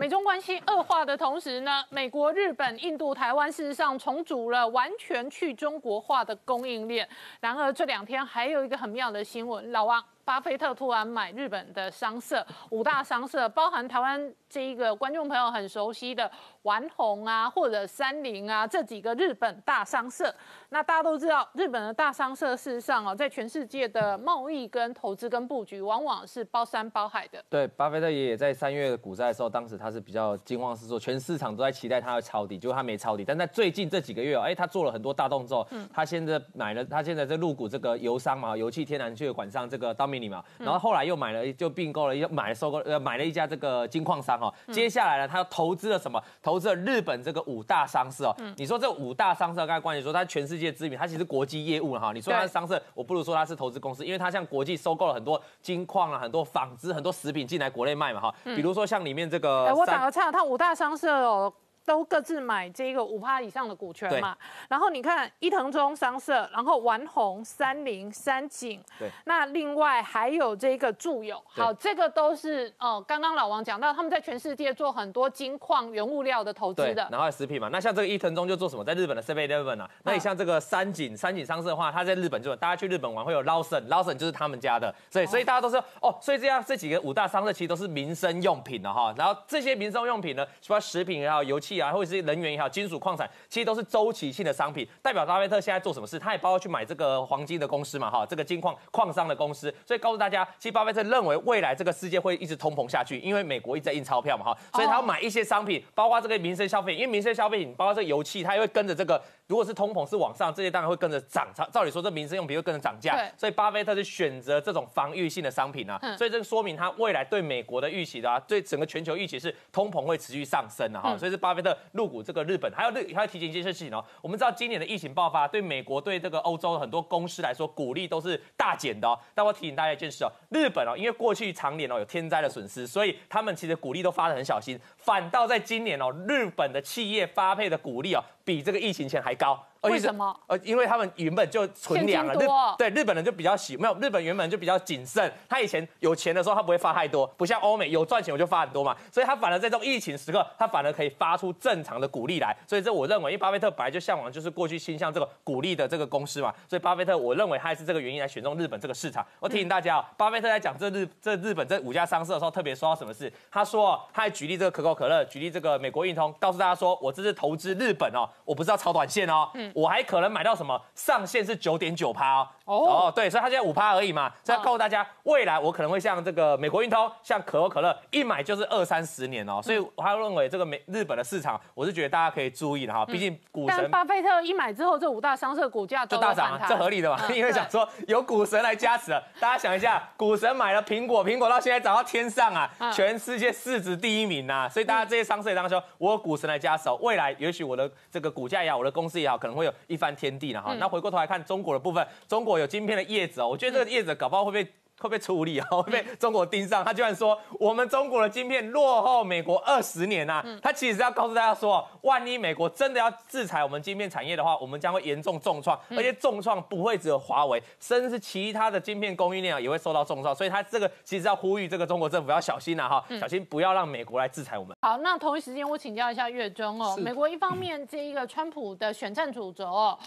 美中关系恶化的同时呢，美国、日本、印度、台湾事实上重组了完全去中国化的供应链。然而这两天还有一个很妙的新闻，老王。巴菲特突然买日本的商社，五大商社包含台湾这一个观众朋友很熟悉的丸红啊，或者三菱啊这几个日本大商社。那大家都知道，日本的大商社事实上哦，在全世界的贸易跟投资跟布局，往往是包山包海的。对，巴菲特爷爷在三月股灾的时候，当时他是比较惊慌失措，全市场都在期待他会抄底，结果他没抄底。但在最近这几个月哦，哎，他做了很多大动作。嗯。他现在买了，他现在在入股这个油商嘛，油气天然气管上这个 Domini 嘛，然后后来又买了，就并购了，又买了收购，呃，买了一家这个金矿商哦。接下来呢，他又投资了什么？投资了日本这个五大商社哦。嗯。你说这五大商社，刚才关姐说它全世界知名，它其实国。际业务了哈，你说它是商社，我不如说它是投资公司，因为它像国际收购了很多金矿啊、很多纺织、很多食品进来国内卖嘛哈。比如说像里面这个，我打个岔，它五大商社哦。都各自买这个五趴以上的股权嘛，然后你看伊藤忠商社，然后丸红、三菱、三井，对，那另外还有这个住友，好，这个都是哦，刚刚老王讲到他们在全世界做很多金矿原物料的投资的，然后食品嘛，那像这个伊藤忠就做什么，在日本的 Seven Eleven 啊，那你像这个三井，三井商社的话，他在日本就大家去日本玩会有 Lawson，Lawson 就是他们家的，所以所以大家都说哦，所以这样这几个五大商社其实都是民生用品的哈，然后这些民生用品呢，什么食品也好，油气啊，或者是能源也好。金属矿产其实都是周期性的商品，代表巴菲特现在做什么事，他也包括去买这个黄金的公司嘛，哈，这个金矿矿商的公司，所以告诉大家，其实巴菲特认为未来这个世界会一直通膨下去，因为美国一直在印钞票嘛，哈，所以他要买一些商品，包括这个民生消费，因为民生消费品包括这个油气，它也会跟着这个。如果是通膨是往上，这些当然会跟着涨。照理说，这民生用品会跟着涨价。所以巴菲特是选择这种防御性的商品啊。所以这个说明他未来对美国的预期的啊，对整个全球预期是通膨会持续上升的哈。所以是巴菲的入股这个日本，还有日还要提醒一件事情哦。我们知道今年的疫情爆发，对美国对这个欧洲很多公司来说，鼓励都是大减的哦。但我提醒大家一件事哦，日本哦，因为过去常年哦有天灾的损失，所以他们其实鼓励都发的很小心。反倒在今年哦，日本的企业发配的鼓励哦，比这个疫情前还高。为什么？呃，因为他们原本就存粮了，日对日本人就比较喜没有日本原本就比较谨慎，他以前有钱的时候他不会发太多，不像欧美有赚钱我就发很多嘛，所以他反而在这种疫情时刻，他反而可以发出正常的股利来，所以这我认为，因为巴菲特本来就向往就是过去倾向这个股利的这个公司嘛，所以巴菲特我认为他也是这个原因来选中日本这个市场。我提醒大家哦，巴菲特在讲这日这日本这五家商社的时候，特别说到什么事？他说他还举例这个可口可乐，举例这个美国运通，告诉大家说我这是投资日本哦，我不知道炒短线哦，嗯，我还可能买到。什么？上限是九点九趴哦。哦，对，所以它现在五趴而已嘛。所以告诉大家，未来我可能会像这个美国运通，像可口可乐，一买就是二三十年哦。所以我还认为这个美日本的市场，我是觉得大家可以注意的哈。毕竟股神巴菲特一买之后，这五大商社股价就大涨，这合理的嘛？因为想说有股神来加持了。大家想一下，股神买了苹果，苹果到现在涨到天上啊，全世界市值第一名呐。所以大家这些商社当中，我有股神来加持，未来也许我的这个股价也好，我的公司也好，可能会有一番天。地了哈，那回过头来看中国的部分，中国有晶片的叶子哦，我觉得这个叶子搞不好会被会被处理啊，会被中国盯上。他居然说我们中国的晶片落后美国二十年呐，他其实是要告诉大家说，万一美国真的要制裁我们晶片产业的话，我们将会严重重创，而且重创不会只有华为，甚至其他的晶片供应链啊也会受到重创。所以他这个其实要呼吁这个中国政府要小心呐哈，小心不要让美国来制裁我们。好，那同一时间我请教一下月中哦，美国一方面这一个川普的选战主轴哦。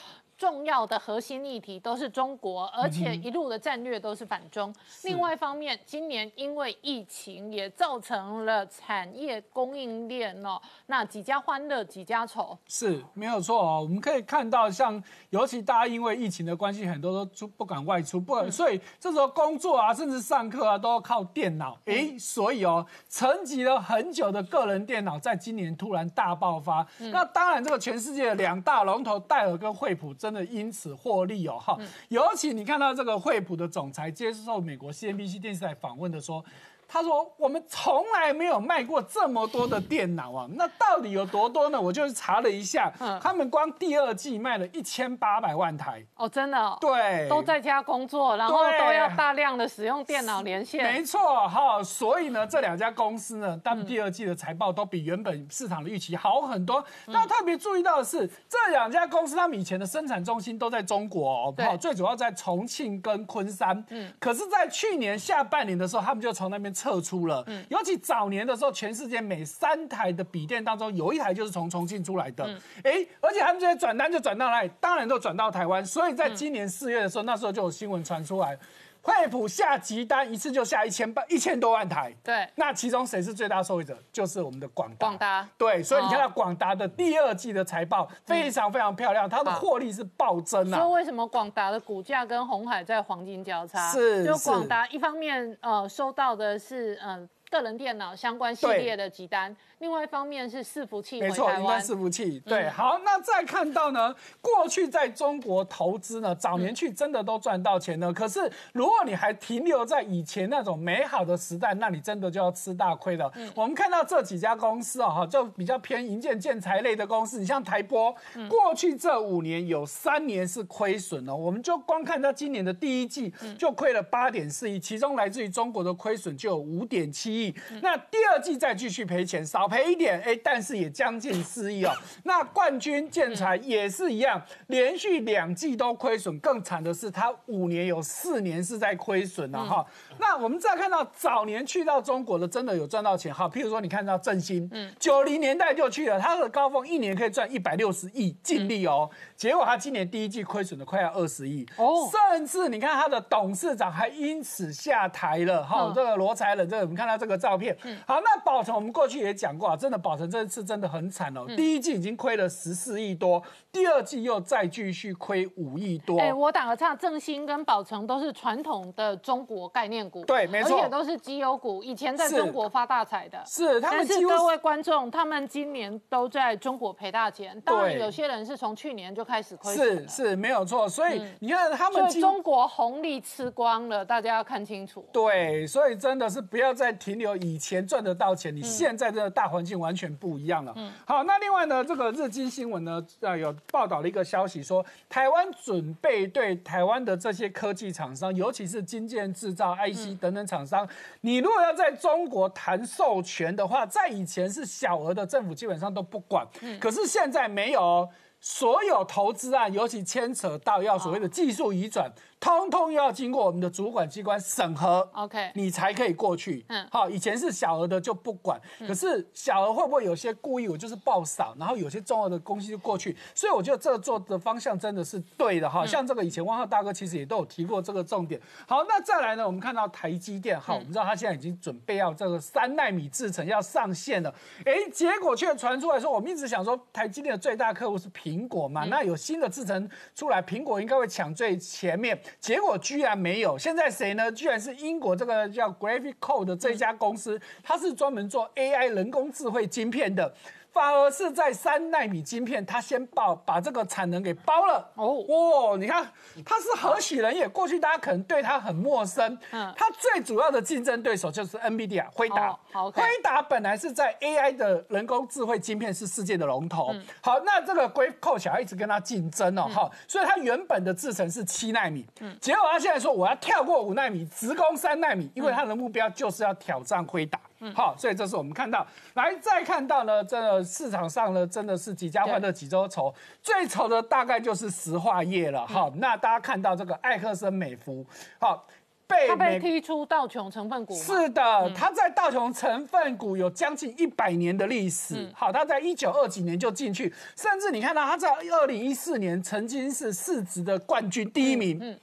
重要的核心议题都是中国，而且一路的战略都是反中。另外一方面，今年因为疫情也造成了产业供应链哦，那几家欢乐几家愁，是没有错哦。我们可以看到，像尤其大家因为疫情的关系，很多都出不敢外出，不敢所以这时候工作啊，甚至上课啊，都要靠电脑。哎，所以哦，沉寂了很久的个人电脑，在今年突然大爆发。那当然，这个全世界的两大龙头戴尔跟惠普真。因此获利哦，哈，尤其你看到这个惠普的总裁接受美国 CNBC 电视台访问的说。他说：“我们从来没有卖过这么多的电脑啊！那到底有多多呢？我就是查了一下，他们光第二季卖了一千八百万台哦，真的，对，都在家工作，然后都要大量的使用电脑连线，没错哈。所以呢，这两家公司呢，他们第二季的财报都比原本市场的预期好很多。那特别注意到的是，这两家公司他们以前的生产中心都在中国哦，对，最主要在重庆跟昆山。嗯，可是，在去年下半年的时候，他们就从那边。边撤出了。尤其早年的时候，全世界每三台的笔电当中有一台就是从重庆出来的。哎，而且他们这些转单就转到哪里？当然都转到台湾。所以在今年四月的时候，那时候就有新闻传出来。惠普下急单一次就下一千八一千多万台，对，那其中谁是最大受益者？就是我们的广广达，对，所以你看到广达的第二季的财报非常非常漂亮，它的获利是暴增啊。说为什么广达的股价跟红海在黄金交叉？是，就广达一方面呃收到的是嗯。个人电脑相关系列的集单，另外一方面是伺服器，没错，云端伺服器。对，好，那再看到呢，过去在中国投资呢，早年去真的都赚到钱呢。可是如果你还停留在以前那种美好的时代，那你真的就要吃大亏了。我们看到这几家公司啊，哈，就比较偏银建建材类的公司，你像台波，过去这五年有三年是亏损了。我们就光看它今年的第一季就亏了八点四亿，其中来自于中国的亏损就有五点七亿。那第二季再继续赔钱，少赔一点，哎，但是也将近四亿哦。那冠军建材也是一样，连续两季都亏损，更惨的是它五年有四年是在亏损的哈。那我们再看到早年去到中国的，真的有赚到钱哈。譬如说你看到振兴，嗯，九零年代就去了，他的高峰一年可以赚一百六十亿净利哦。结果他今年第一季亏损的快要二十亿哦，甚至你看他的董事长还因此下台了哈。这个罗才仁，这个我们看到这个。照片，嗯好，那宝成我们过去也讲过啊，真的宝成这次真的很惨哦，第一季已经亏了十四亿多，第二季又再继续亏五亿多。哎，我打个岔，正兴跟宝成都是传统的中国概念股，对，没错，而且都是绩优股，以前在中国发大财的。是，但是各位观众，他们今年都在中国赔大钱，当然有些人是从去年就开始亏损是是没有错，所以你看他们，所以中国红利吃光了，大家要看清楚。对，所以真的是不要再停。留以前赚得到钱，你现在的大环境完全不一样了。嗯好，那另外呢，这个日经新闻呢，呃，有报道了一个消息，说台湾准备对台湾的这些科技厂商，尤其是金建制造、等等厂商，你如果要在中国谈授权的话，在以前是小额的，政府基本上都不管。可是现在没有，所有投资案，尤其牵扯到要所谓的技术移转。通通要经过我们的主管机关审核，OK，你才可以过去。嗯，好，以前是小额的就不管，可是小额会不会有些故意我就是报少，然后有些重要的东西就过去，所以我觉得这做的方向真的是对的哈。像这个以前汪浩大哥其实也都有提过这个重点。好，那再来呢，我们看到台积电，好，我们知道他现在已经准备要这个三纳米制程要上线了，哎，结果却传出来说，我们一直想说台积电的最大客户是苹果嘛，那有新的制程出来，苹果应该会抢最前面。结果居然没有，现在谁呢？居然是英国这个叫 Graphicode 的这家公司，它是专门做 AI 人工智慧晶片的。反而是在三纳米晶片，它先爆把这个产能给包了哦哇！你看它是何许人也？过去大家可能对它很陌生。嗯，它最主要的竞争对手就是 NVIDIA 辉达。好，辉达本来是在 AI 的人工智慧晶片是世界的龙头。好，那这个 Graphicode 想要一直跟他竞争哦，哈，所以它原本的制程是七纳米，嗯，结果他现在说我要跳过五纳米，直攻三纳米，因为他的目标就是要挑战辉达。好，所以这是我们看到，来再看到呢，这个市场上呢，真的是几家欢乐几周愁，最愁的大概就是石化业了。好，那大家看到这个艾克森美孚，好，被被踢出道琼成分股。是的，他在道琼成分股有将近一百年的历史。好，他在一九二几年就进去，甚至你看到他在二零一四年曾经是市值的冠军第一名。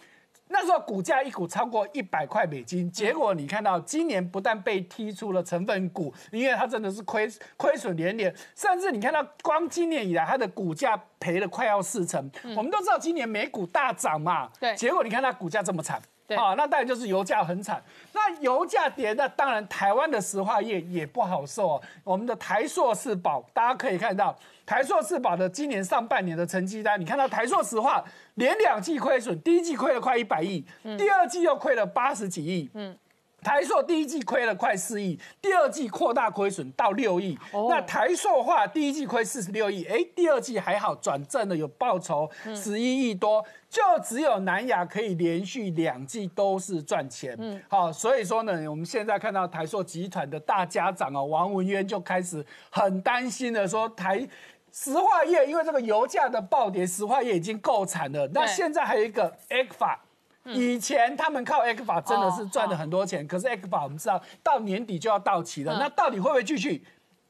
那时候股价一股超过一百块美金，结果你看到今年不但被踢出了成分股，因为它真的是亏亏损连连，甚至你看到光今年以来它的股价赔了快要四成。我们都知道今年美股大涨嘛，对，结果你看它股价这么惨，啊，那当然就是油价很惨。那油价跌，那当然台湾的石化业也不好受哦。我们的台硕四宝，大家可以看到台硕四宝的今年上半年的成绩单，你看到台硕石化。连两季亏损，第一季亏了快一百亿，第二季又亏了八十几亿。嗯，台塑第一季亏了快四亿，第二季扩大亏损到六亿。那台塑化第一季亏四十六亿，哎，第二季还好转正了，有报酬十一亿多，就只有南亚可以连续两季都是赚钱。嗯，好，所以说呢，我们现在看到台塑集团的大家长啊，王文渊就开始很担心的说台。石化业因为这个油价的暴跌，石化业已经够惨了。那现在还有一个 A 法，以前他们靠 X 法真的是赚了很多钱，可是 X 法我们知道到年底就要到期了，那到底会不会继续？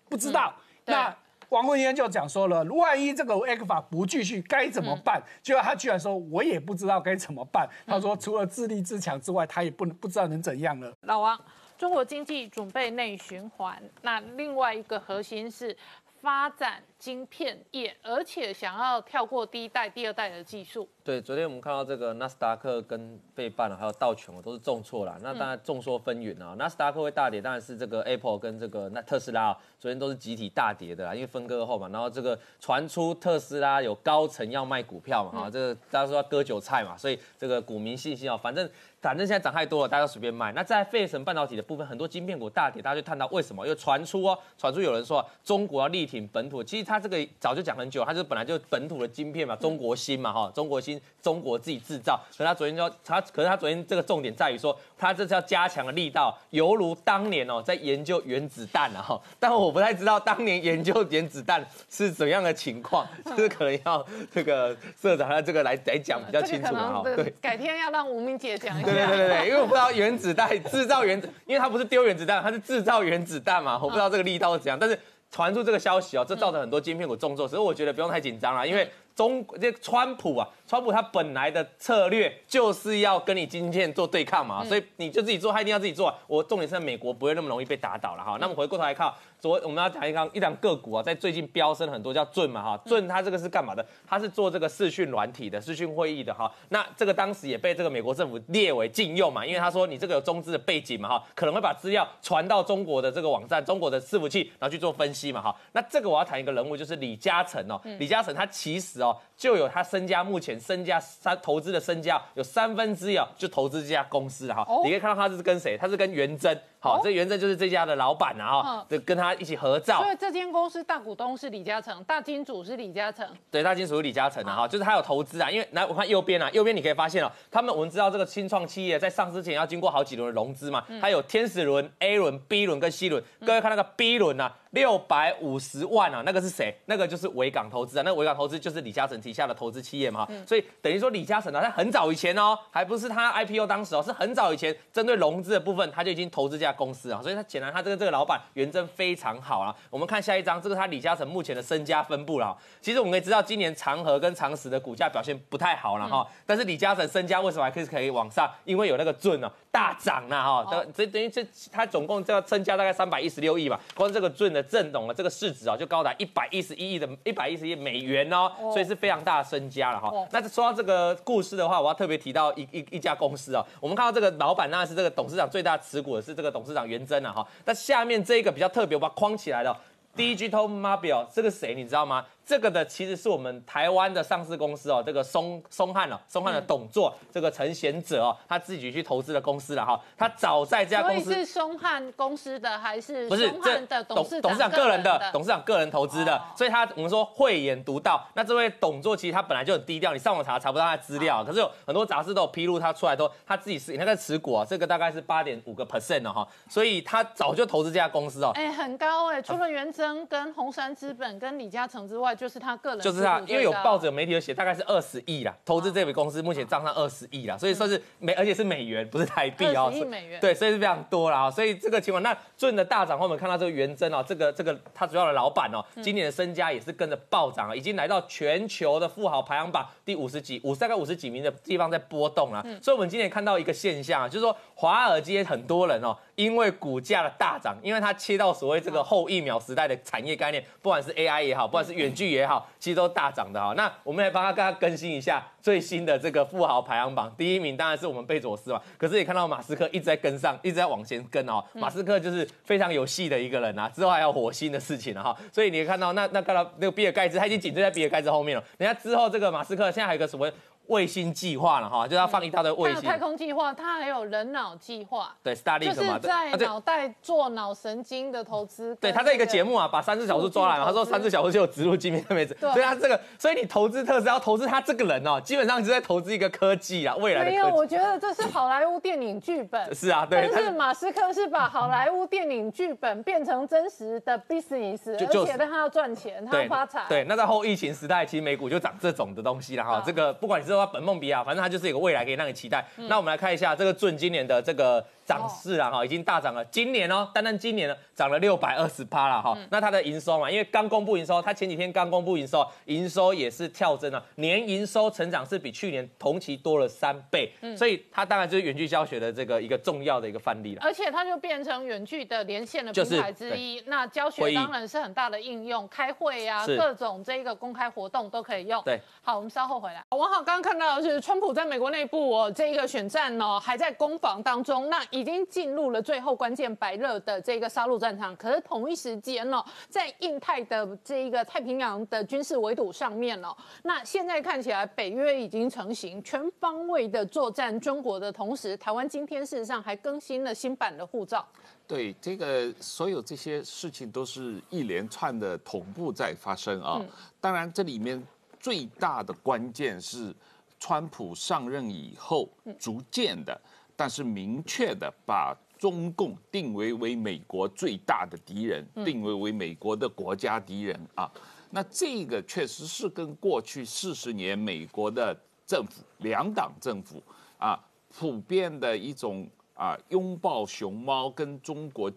不知道。那王文渊就讲说了，万一这个 X 法不继续，该怎么办？结果他居然说，我也不知道该怎么办。他说，除了自立自强之外，他也不能不知道能怎样了。老王，中国经济准备内循环，那另外一个核心是。发展晶片业，而且想要跳过第一代、第二代的技术。对，昨天我们看到这个纳斯达克跟费半还有道琼都是重挫了。那当然众说纷纭啊。纳斯达克会大跌，当然是这个 Apple 跟这个那特斯拉啊昨天都是集体大跌的啦，因为分割后嘛。然后这个传出特斯拉有高层要卖股票嘛，啊，这个大家说要割韭菜嘛，所以这个股民信心啊，反正。反正现在涨太多了，大家随便卖。那在费城半导体的部分，很多晶片股大跌，大家就探到为什么？又传出哦，传出有人说中国要力挺本土。其实他这个早就讲很久，他就本来就本土的晶片嘛，中国芯嘛，哈，中国芯，中国自己制造。可他昨天就他，可是他昨天这个重点在于说，他这次要加强的力道，犹如当年哦，在研究原子弹啊，哈。但我不太知道当年研究原子弹是怎样的情况，就 是可能要这个社长他这个来来讲比较清楚哈。对，改天要让吴明姐讲一下。对对对对，因为我不知道原子弹制造原子，因为他不是丢原子弹，他是制造原子弹嘛，我不知道这个力道是怎样。但是传出这个消息哦，这造成很多晶片股重挫，所以我觉得不用太紧张了，因为中这川普啊，川普他本来的策略就是要跟你晶片做对抗嘛，所以你就自己做，他一定要自己做。我重点是在美国不会那么容易被打倒了哈。那么回过头来看。昨我们要讲一张一张个股啊，在最近飙升很多，叫盾嘛哈，盾它这个是干嘛的？它是做这个视讯软体的，视讯会议的哈。那这个当时也被这个美国政府列为禁用嘛，因为他说你这个有中资的背景嘛哈，可能会把资料传到中国的这个网站、中国的伺服器，然后去做分析嘛哈。那这个我要谈一个人物，就是李嘉诚哦。李嘉诚他其实哦，就有他身家，目前身家三投资的身家有三分之一啊，就投资这家公司哈。你可以看到他是跟谁？他是跟元真。好，这原正就是这家的老板啊，哈，就跟他一起合照。所以这间公司大股东是李嘉诚，大金主是李嘉诚。对，大金主是李嘉诚的哈，就是他有投资啊。因为来我看右边啊，右边你可以发现哦，他们我们知道这个新创企业在上市前要经过好几轮的融资嘛，它有天使轮、A 轮、B 轮跟 C 轮。各位看那个 B 轮啊。六百五十万啊，那个是谁？那个就是维港投资啊。那维港投资就是李嘉诚旗下的投资企业嘛。所以等于说李嘉诚呢，他很早以前哦，还不是他 IPO 当时哦，是很早以前针对融资的部分，他就已经投资这家公司啊。所以他显然他这个这个老板元真非常好啊。我们看下一张，这个他李嘉诚目前的身家分布了。其实我们可以知道，今年长和跟长实的股价表现不太好了哈。但是李嘉诚身家为什么还可以可以往上？因为有那个盾啊，大涨了哈。这等于这他总共这个身家大概三百一十六亿嘛，光这个盾的震动了这个。市值啊，就高达一百一十一亿的一百一十亿美元哦，所以是非常大的身家了哈。那说到这个故事的话，我要特别提到一一一家公司啊，我们看到这个老板当然是这个董事长最大持股的是这个董董事长袁征啊哈。那下面这一个比较特别，我把它框起来了，Digital Mobile 这个谁你知道吗？这个的其实是我们台湾的上市公司哦，这个松松汉了，松汉的董座，这个陈贤哲哦，他自己去投资的公司了哈。他早在这家公司是松汉公司的还是不是这董事董事长个人的董事长个人投资的，所以他我们说慧眼独到。那这位董座其实他本来就很低调，你上网查查不到他的资料，可是有很多杂志都有披露他出来都他自己是那个持股啊，这个大概是八点五个 percent 了哈，所以他早就投资这家公司哦。哎，很高哎，除了元征跟红杉资本跟李嘉诚之外，就是他个人。就是他，因为有报纸、有媒体有写，大概是二十亿啦，投资这笔公司目前账上二十亿啦，所以说是美，而且是美元，不是台币哦。亿美元。对，所以是非常多啦。所以这个情况，那顺的大涨后，我们看到这个元真哦，这个这个他主要的老板哦，今年的身家也是跟着暴涨啊，已经来到全球的富豪排行榜第五十几、五大概五十几名的地方在波动了。所以，我们今年看到一个现象啊，就是说华尔街很多人哦，因为股价的大涨，因为它切到所谓这个后疫苗时代的产业概念，不管是 AI 也好，不管是远距也好，其实都大涨的哈。那我们来帮他跟他更新一下最新的这个富豪排行榜，第一名当然是我们贝佐斯嘛。可是也看到马斯克一直在跟上，一直在往前跟哦。马斯克就是非常有戏的一个人啊，之后还有火星的事情了哈。所以你看到那那看到那个比尔盖茨，他已经紧追在比尔盖茨后面了。人家之后这个马斯克现在还有个什么？卫星计划了哈，就要放一大堆卫星。太空计划，它还有人脑计划。对，Starlink 嘛，就是在脑袋做脑神经的投资。对，他在一个节目啊，把三只小猪抓来嘛，他说三只小猪就有植入镜片的位置。所以他这个，所以你投资特斯拉，投资他这个人哦，基本上是在投资一个科技啊，未来的。没有，我觉得这是好莱坞电影剧本。是啊，对。但是马斯克是把好莱坞电影剧本变成真实的 business，而且他要赚钱，他要发财。对，那在后疫情时代，其实美股就涨这种的东西了哈。这个不管你是说本梦比亚，反正它就是有个未来可以让你期待。那我们来看一下这个准今年的这个涨势啊，哈，已经大涨了。今年哦，单单今年呢涨了六百二十趴了哈。那它的营收嘛，因为刚公布营收，它前几天刚公布营收，营收也是跳增了，年营收成长是比去年同期多了三倍，所以它当然就是远距教学的这个一个重要的一个范例了。而且它就变成远距的连线的平台之一。那教学当然是很大的应用，开会啊，各种这个公开活动都可以用。对，好，我们稍后回来。王浩刚刚看到的是，川普在美国内部哦，这一个选战呢还在攻防当中，那已经进入了最后关键白热的这个杀戮战场。可是同一时间呢，在印太的这一个太平洋的军事围堵上面哦，那现在看起来北约已经成型，全方位的作战中国的同时，台湾今天事实上还更新了新版的护照。对，这个所有这些事情都是一连串的同步在发生啊。当然，这里面最大的关键是，川普上任以后，逐渐的，但是明确的把中共定为为美国最大的敌人，定为为美国的国家敌人啊。那这个确实是跟过去四十年美国的政府两党政府啊，普遍的一种。啊，拥抱熊猫跟中国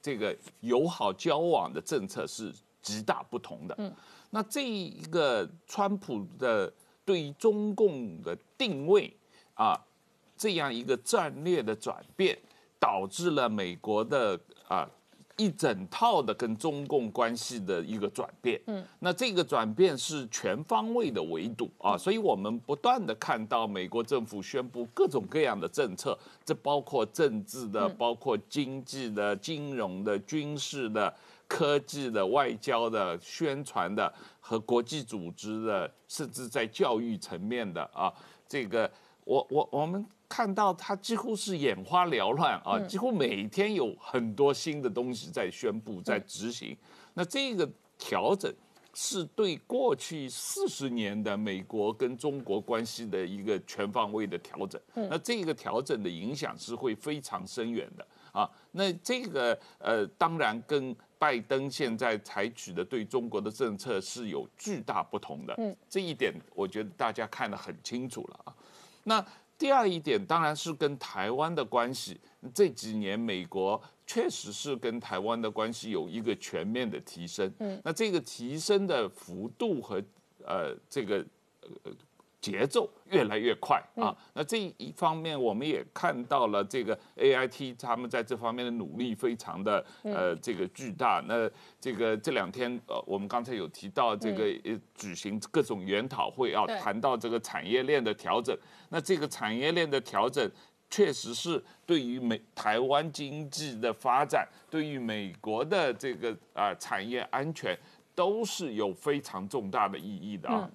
这个友好交往的政策是极大不同的。嗯，那这一个川普的对于中共的定位啊，这样一个战略的转变，导致了美国的啊。一整套的跟中共关系的一个转变，嗯，那这个转变是全方位的围堵啊，所以我们不断的看到美国政府宣布各种各样的政策，这包括政治的、包括经济的、金融的、军事的、科技的、外交的、宣传的和国际组织的，甚至在教育层面的啊，这个我我我们。看到他几乎是眼花缭乱啊，几乎每天有很多新的东西在宣布、在执行。那这个调整是对过去四十年的美国跟中国关系的一个全方位的调整。那这个调整的影响是会非常深远的啊。那这个呃，当然跟拜登现在采取的对中国的政策是有巨大不同的。嗯，这一点我觉得大家看得很清楚了啊。那。第二一点当然是跟台湾的关系，这几年美国确实是跟台湾的关系有一个全面的提升。嗯，那这个提升的幅度和呃这个呃。节奏越来越快啊！那这一方面，我们也看到了这个 A I T 他们在这方面的努力非常的呃这个巨大。那这个这两天呃，我们刚才有提到这个举行各种研讨会啊，谈到这个产业链的调整。那这个产业链的调整，确实是对于美台湾经济的发展，对于美国的这个啊产业安全，都是有非常重大的意义的啊。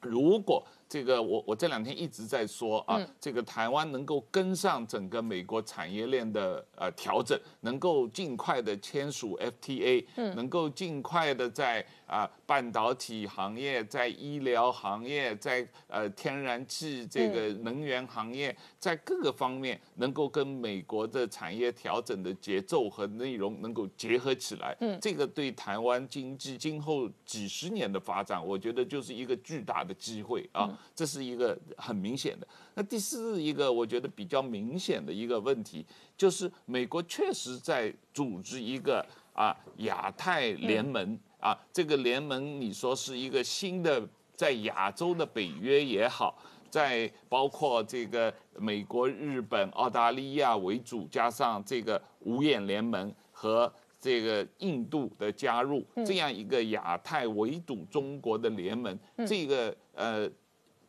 如果这个我我这两天一直在说啊，这个台湾能够跟上整个美国产业链的呃调整，能够尽快的签署 FTA，能够尽快的在啊半导体行业、在医疗行业、在呃天然气这个能源行业，在各个方面能够跟美国的产业调整的节奏和内容能够结合起来，嗯这个对台湾经济今后几十年的发展，我觉得就是一个巨大的机会啊。这是一个很明显的。那第四一个，我觉得比较明显的一个问题，就是美国确实在组织一个啊亚太联盟啊，这个联盟你说是一个新的在亚洲的北约也好，在包括这个美国、日本、澳大利亚为主，加上这个五眼联盟和这个印度的加入，这样一个亚太围堵中国的联盟，这个呃。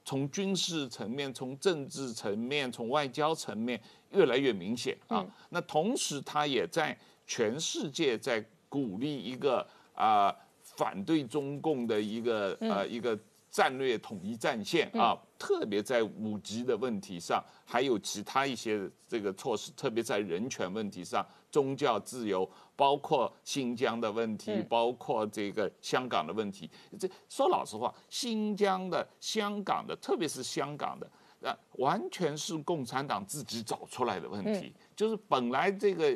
从军事层面、从政治层面、从外交层面越来越明显啊。那同时，他也在全世界在鼓励一个啊反对中共的一个呃一个战略统一战线啊。特别在五级的问题上，还有其他一些这个措施，特别在人权问题上、宗教自由，包括新疆的问题，包括这个香港的问题。这说老实话，新疆的、香港的，特别是香港的，啊，完全是共产党自己找出来的问题。就是本来这个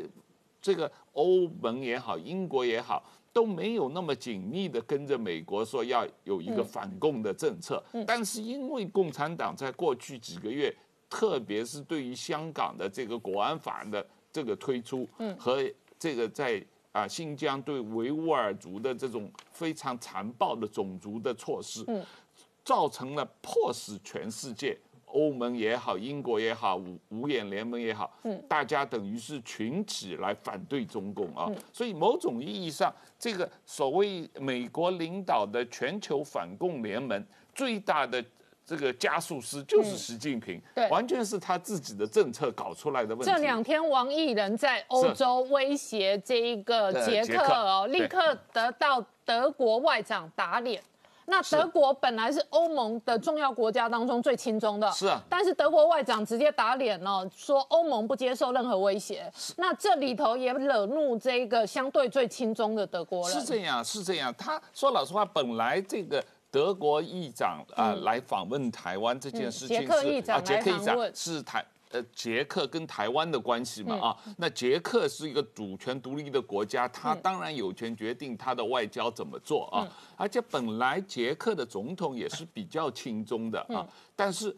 这个欧盟也好，英国也好。都没有那么紧密的跟着美国说要有一个嗯。反共的政策，但是因为共产党在过去几个月，特别是对于香港的这个国安法的这个推出，嗯。和这个在啊新疆对维吾尔族的这种非常残暴的种族的措施，嗯。造成了迫使全世界。欧盟也好，英国也好，五五眼联盟也好，嗯。大家等于是群起来反对中共啊，嗯。所以某种意义上，这个所谓美国领导的全球反共联盟最大的这个加速师就是习近平，嗯。对。完全是他自己的政策搞出来的问题。这两天，王毅人在欧洲威胁这一个捷克哦，对。立刻得到德国外长打脸。那德国本来是欧盟的重要国家当中最亲中的，是啊但是德国外长直接打脸哦，说欧盟不接受任何威胁。那这里头也惹怒这个相对最亲中的德国人。是这样，是这样。他说老实话，本来这个德国议长啊、来访问台湾这件事情嗯捷是克议长啊，捷克议长是台。呃，捷克跟台湾的关系嘛，嗯啊，那捷克是一个主权独立的国家，他当然有权决定他的外交怎么做啊。而且本来捷克的总统也是比较亲中的啊，但是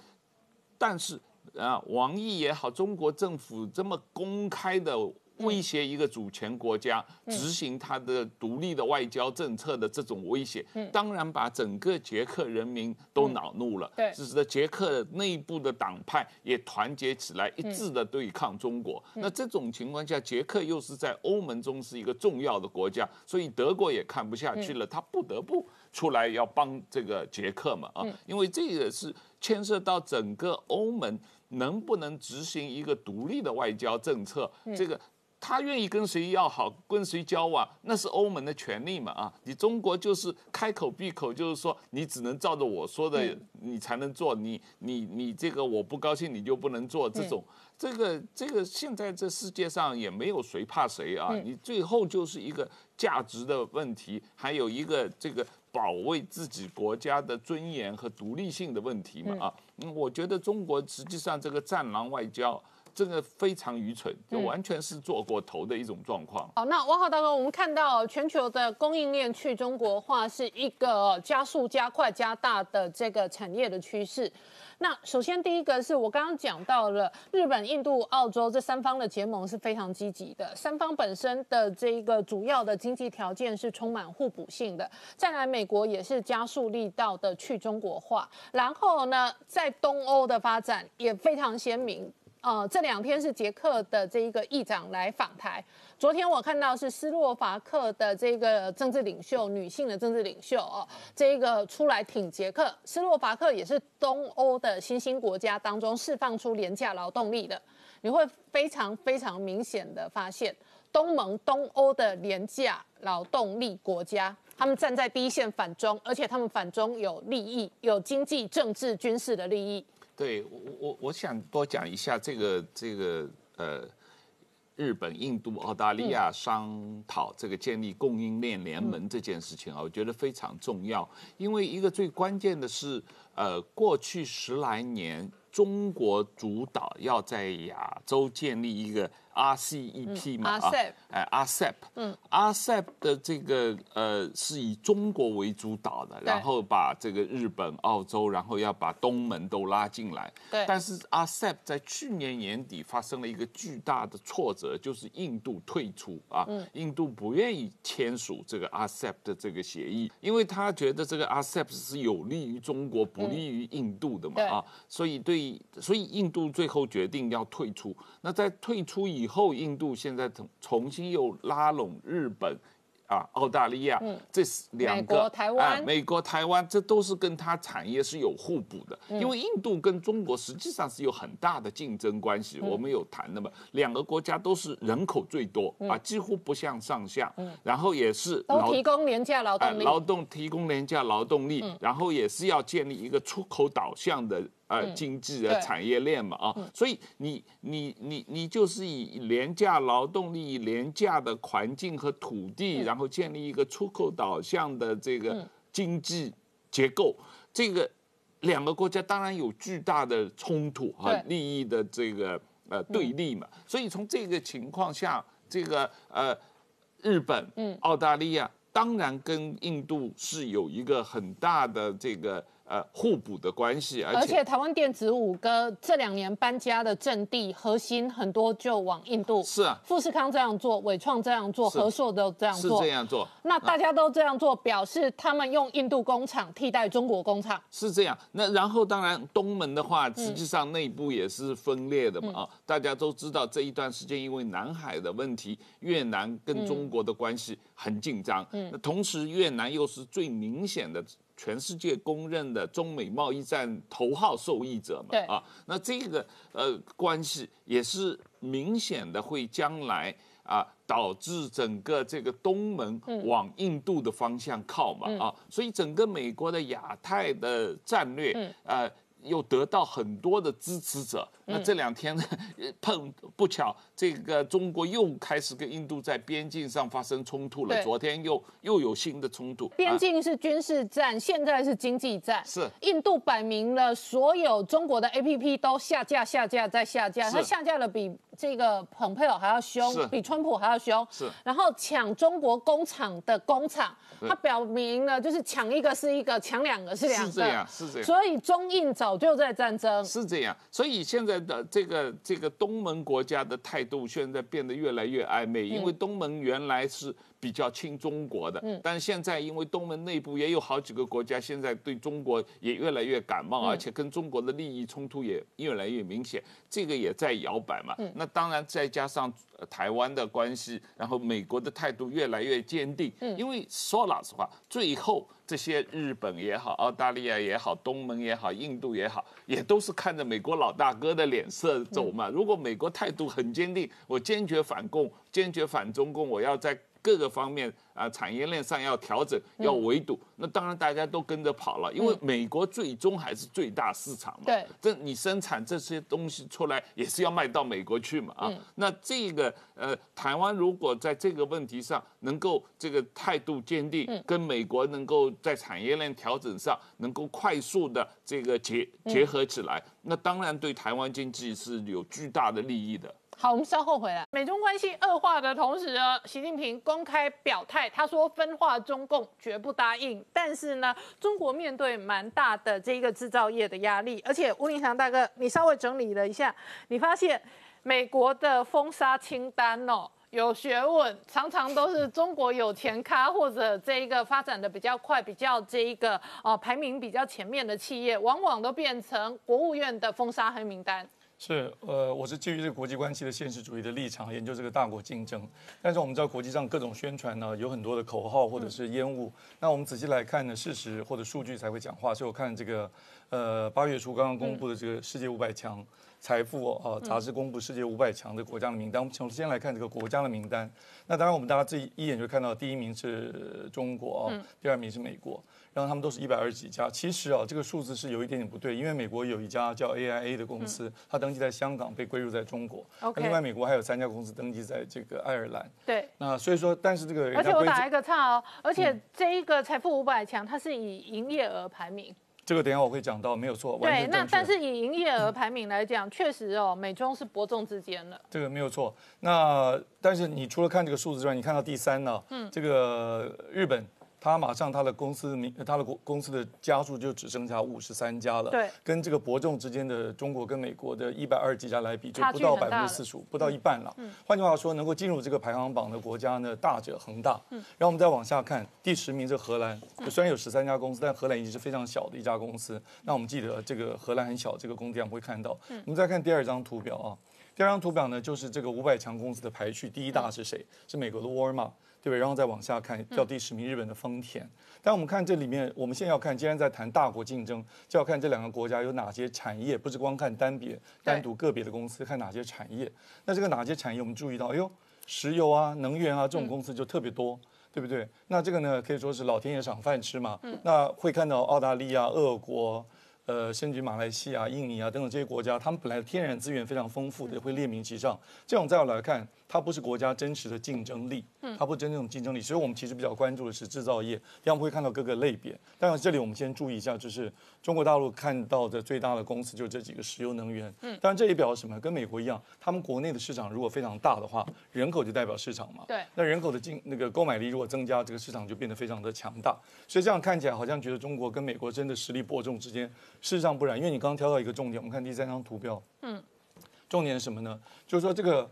但是啊，王毅也好，中国政府这么公开的威胁一个主权国家执行他的独立的外交政策的这种威胁，当然把整个捷克人民都恼怒了。对。使得捷克内部的党派也团结起来，一致的对抗中国。那这种情况下，捷克又是在欧盟中是一个重要的国家，所以德国也看不下去了，他不得不出来要帮这个捷克嘛啊，因为这个是牵涉到整个欧盟能不能执行一个独立的外交政策，这个。他愿意跟谁要好，跟谁交往，那是欧盟的权利嘛啊！你中国就是开口闭口就是说，你只能照着我说的，你才能做，你你你这个我不高兴你就不能做，这种、这个这个现在这世界上也没有谁怕谁啊！你最后就是一个价值的问题，还有一个这个保卫自己国家的尊严和独立性的问题嘛啊！嗯，我觉得中国实际上这个战狼外交。真的非常愚蠢，就完全是做过头的一种状况。好，那王浩大哥，我们看到全球的供应链去中国化是一个加速、加快、加大的这个产业的趋势。那首先第一个是我刚刚讲到了日本、印度、澳洲这三方的结盟是非常积极的，三方本身的这一个主要的经济条件是充满互补性的。再来，美国也是加速力道的去中国化，然后呢，在东欧的发展也非常鲜明。呃，这两天是捷克的这一个议长来访台。昨天我看到是斯洛伐克的这个政治领袖，女性的政治领袖哦，这一个出来挺捷克。斯洛伐克也是东欧的新兴国家当中释放出廉价劳动力的，你会非常非常明显的发现，东盟、东欧的廉价劳动力国家，他们站在第一线反中，而且他们反中有利益，有经济、政治、军事的利益。对我我我想多讲一下这个这个呃，日本、印度、澳大利亚商讨这个建立供应链联盟这件事情啊，我觉得非常重要，因为一个最关键的是，呃，过去十来年中国主导要在亚洲建立一个 RCEP 嘛、嗯，RCEP 哎，RCEP，嗯，RCEP 的这个呃是以中国为主导的，然后把这个日本、澳洲，然后要把东盟都拉进来。对。但是 RCEP 在去年年底发生了一个巨大的挫折，就是印度退出啊，嗯。印度不愿意签署这个 RCEP 的这个协议，因为他觉得这个 RCEP 是有利于中国，不利于印度的嘛、对。啊，所以对，所以印度最后决定要退出。那在退出以后，印度现在重重新又拉拢日本。啊，澳大利亚，这是两个，美国台湾哎美国、台湾，这都是跟它产业是有互补的。嗯因为印度跟中国实际上是有很大的竞争关系，嗯我们有谈的嘛。两个国家都是人口最多啊，几乎不相上下，然后也是嗯都劳提供廉价劳哎动力。劳动提供廉价劳动力，嗯然后也是要建立一个出口导向的呃经济的产业链嘛啊，所以你你你你就是以廉价劳动力、廉价的环境和土嗯地，然后建立一个出口导向的这个经济结构，这个两个国家当然有巨大的冲突和利益的这个呃对立嘛，所以从这个情况下，这个呃日本、澳大利亚。当然跟印度是有一个很大的这个。呃，互补的关系，而且台湾电子五哥这两年搬家的阵地核心很多就往印度，是啊，富士康这样做，伟创这样做，和硕都这样做，是这样做。那大家都这样做，表示他们用印度工厂替代中国工厂，是这样。那然后当然东门的话，实际上内部也是分裂的嘛啊，大家都知道这一段时间因为南海的问题，越南跟中国的关系很紧张，嗯，那同时越南又是最明显的。全世界公认的中美贸易战头号受益者嘛，啊，那这个呃关系也是明显的会将来啊导致整个这个东盟往印度的方向靠嘛，啊，所以整个美国的亚太的战略，呃。又得到很多的支持者。那这两天 碰不巧，这个中国又开始跟印度在边境上发生冲突了。昨天又又有新的冲突。边境是军事战，现在是经济战。是印度摆明了，所有中国的 A P P 都下架、下架再下架，它下架了比这个蓬佩奥还要凶，比川普还要凶。是，然后抢中国工厂的工厂，它表明了就是抢一个是一个，抢两个是两个。是这样，是这样。所以中印早。就在战争是这样，所以现在的这个这个东盟国家的态度现在变得越来越暧昧，因为东盟原来是。比较亲中国的，但是现在因为东盟内部也有好几个国家，现在对中国也越来越感冒，而且跟中国的利益冲突也越来越明显，这个也在摇摆嘛。那当然再加上台湾的关系，然后美国的态度越来越坚定。因为说老实话，最后这些日本也好、澳大利亚也好、东盟也好、印度也好，也都是看着美国老大哥的脸色走嘛。如果美国态度很坚定，我坚决反共、坚决反中共，我要在。各个方面啊，产业链上要调整，要围堵，那当然大家都跟着跑了，因为美国最终还是最大市场嘛。对，这你生产这些东西出来，也是要卖到美国去嘛啊。那这个呃，台湾如果在这个问题上能够这个态度坚定，跟美国能够在产业链调整上能够快速的这个结结合起来，那当然对台湾经济是有巨大的利益的。好，我们稍后回来。美中关系恶化的同时呢，习近平公开表态，他说分化中共绝不答应。但是呢，中国面对蛮大的这一个制造业的压力，而且吴林祥大哥，你稍微整理了一下，你发现美国的封杀清单哦有学问，常常都是中国有钱咖或者这一个发展的比较快、比较这一个呃排名比较前面的企业，往往都变成国务院的封杀黑名单。是，呃，我是基于这个国际关系的现实主义的立场研究这个大国竞争。但是我们知道国际上各种宣传呢，有很多的口号或者是烟雾。那我们仔细来看呢，事实或者数据才会讲话。所以我看这个，呃，八月初刚刚公布的这个世界五百强财富啊杂志公布世界五百强的国家的名单。我们首先来看这个国家的名单。那当然我们大家这一眼就看到第一名是中国啊，第二名是美国。然后他们都是一百二十几家，其实啊，这个数字是有一点点不对，因为美国有一家叫 AIA 的公司，它登记在香港，被归入在中国。另外，美国还有三家公司登记在这个爱尔兰。对。那所以说，但是这个而且我打一个岔哦，而且这一个财富五百强，它是以营业额排名。这个等下我会讲到，没有错。对，那但是以营业额排名来讲，确实哦，美中是伯仲之间的。这个没有错。那但是你除了看这个数字之外，你看到第三呢？嗯，这个日本。他马上他的公司名，他的公公司的家数就只剩下五十三家了。对，跟这个伯仲之间的中国跟美国的一百二十几家来比，就不到百分之四十五，不到一半了。嗯，换句话说，能够进入这个排行榜的国家呢，大者恒大。嗯，然后我们再往下看，第十名是荷兰，虽然有十三家公司，但荷兰已经是非常小的一家公司。那我们记得这个荷兰很小，这个工地上会看到。嗯，我们再看第二张图表啊，第二张图表呢就是这个五百强公司的排序，第一大是谁？是美国的沃尔玛。对不对？然后再往下看，叫第十名日本的丰田。但我们看这里面，我们现在要看，既然在谈大国竞争，就要看这两个国家有哪些产业，不是光看单别、单独个别的公司，看哪些产业。那这个哪些产业，我们注意到，哎呦，石油啊、能源啊这种公司就特别多，对不对？那这个呢，可以说是老天爷赏饭吃嘛。那会看到澳大利亚、俄国。呃，甚至马来西亚、印尼啊等等这些国家，他们本来天然资源非常丰富的，会列名其上。这种再来看，它不是国家真实的竞争力，它不是真正的竞争力。所以我们其实比较关注的是制造业，这样会看到各个类别。但是这里我们先注意一下，就是中国大陆看到的最大的公司就是这几个石油能源。嗯，当然这也表示什么？跟美国一样，他们国内的市场如果非常大的话，人口就代表市场嘛。对。那人口的竞那个购买力如果增加，这个市场就变得非常的强大。所以这样看起来好像觉得中国跟美国真的实力伯仲之间，事实上不然。因为你刚刚挑到一个重点，我们看第三张图标。嗯。重点是什么呢？就是说这个。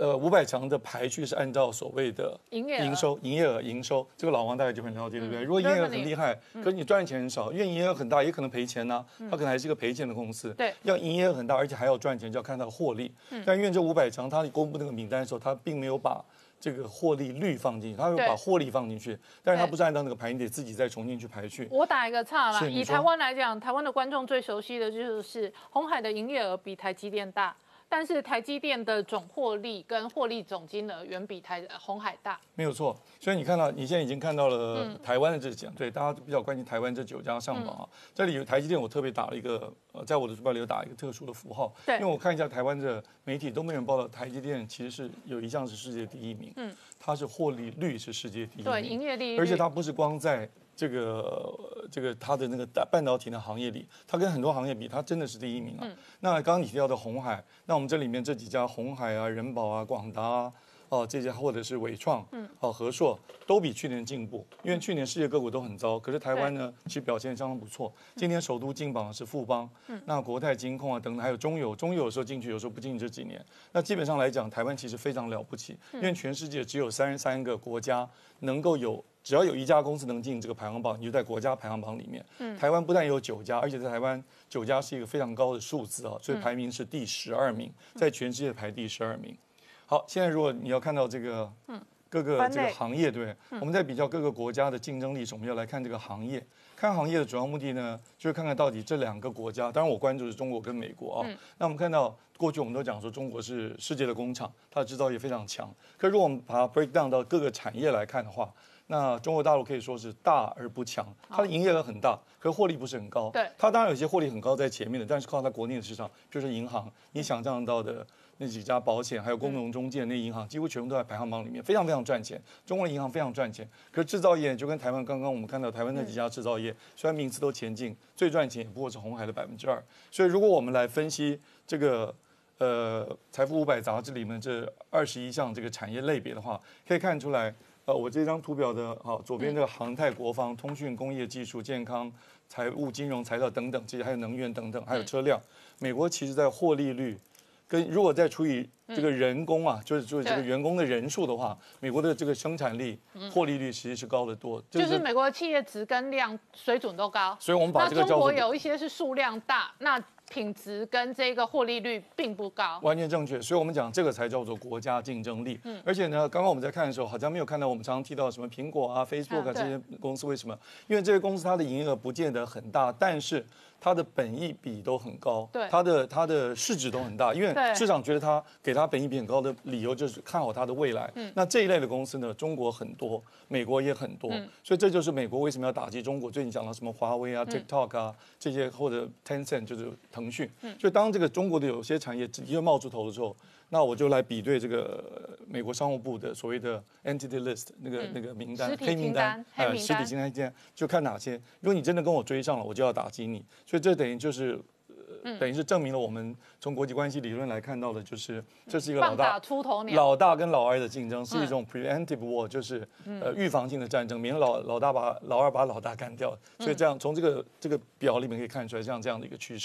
呃，五百强的排序是按照所谓的营收、营业额、营收，这个老王大概就很了解，对不对？如果营业额很厉害，可是你赚钱很少，因为营业额很大，也可能赔钱呢。它可能还是一个赔钱的公司。对，要营业额很大，而且还要赚钱，就要看到获利。但因为这五百强，它公布那个名单的时候，它并没有把这个获利率放进去，他会把获利放进去，但是他不是按照那个排，你得自己再重新去排序。我打一个岔了，以台湾来讲，台湾的观众最熟悉的就是红海的营业额比台积电大。但是台积电的总获利跟获利总金额远比台红海大，没有错。所以你看到，你现在已经看到了台湾的这几对大家比较关心台湾这九家上榜啊。这里有台积电，我特别打了一个，呃，在我的书包里有打一个特殊的符号，对，因为我看一下台湾的媒体都没有报道台积电其实是有一项是世界第一名，嗯，它是获利率是世界第一名，对，营业利而且它不是光在。这个这个它的那个半导体的行业里，它跟很多行业比，它真的是第一名啊。那刚刚你提到的红海，那我们这里面这几家红海啊、人保啊、广达啊。哦，这些或者是伟创，嗯，哦，和硕都比去年进步，因为去年世界各国都很糟，可是台湾呢，其实表现相当不错。今年首都进榜的是富邦，嗯，那国泰金控啊等等，还有中友，中友有时候进去，有时候不进。这几年，那基本上来讲，台湾其实非常了不起，因为全世界只有三十三个国家能够有，只要有一家公司能进这个排行榜，你就在国家排行榜里面。嗯，台湾不但有九家，而且在台湾九家是一个非常高的数字啊，所以排名是第十二名，在全世界排第十二名。好，现在如果你要看到这个，嗯，各个这个行业，对，我们在比较各个国家的竞争力时，我们要来看这个行业。看行业的主要目的呢，就是看看到底这两个国家，当然我关注的是中国跟美国啊。那我们看到过去我们都讲说中国是世界的工厂，它的制造业非常强。可如果我们把它 break down 到各个产业来看的话，那中国大陆可以说是大而不强，它的营业额很大，可是获利不是很高。对，它当然有些获利很高在前面的，但是靠它国内的市场，就是银行，你想象到的。那几家保险，还有工农中介那银行，几乎全部都在排行榜里面，非常非常赚钱。中国的银行非常赚钱，可是制造业就跟台湾刚刚我们看到台湾那几家制造业，虽然名次都前进，最赚钱也不过是红海的百分之二。所以如果我们来分析这个呃财富五百杂志里面这二十一项这个产业类别的话，可以看出来，呃，我这张图表的好左边这个航太、国防、通讯、工业技术、健康、财务、金融、材料等等，这些还有能源等等，还有车辆，美国其实在获利率。跟如果再除以这个人工啊，就是就是这个员工的人数的话，美国的这个生产力、获利率其实是高得多。就是美国的企业值跟量水准都高，所以我们把这个中国有一些是数量大，那品质跟这个获利率并不高。完全正确，所以我们讲这个才叫做国家竞争力。嗯，而且呢，刚刚我们在看的时候，好像没有看到我们常常提到什么苹果啊、Facebook 啊这些公司，为什么？因为这些公司它的营业额不见得很大，但是。它的本益比都很高，对，它的它的市值都很大，因为市场觉得它给它本益比很高的理由就是看好它的未来。嗯，那这一类的公司呢，中国很多，美国也很多，所以这就是美国为什么要打击中国。最近讲到什么华为啊、TikTok 啊这些，或者 Tencent 就是腾讯。嗯，所以当这个中国的有些产业直接冒出头的时候。那我就来比对这个美国商务部的所谓的 entity list 那个那个名单黑名单，呃实体清单间就看哪些。如果你真的跟我追上了，我就要打击你。所以这等于就是，等于是证明了我们从国际关系理论来看到的，就是这是一个老大出头鸟，老大跟老二的竞争是一种 preemptive war，就是呃预防性的战争，免得老老大把老二把老大干掉。所以这样从这个这个表里面可以看出来，像这样的一个趋势。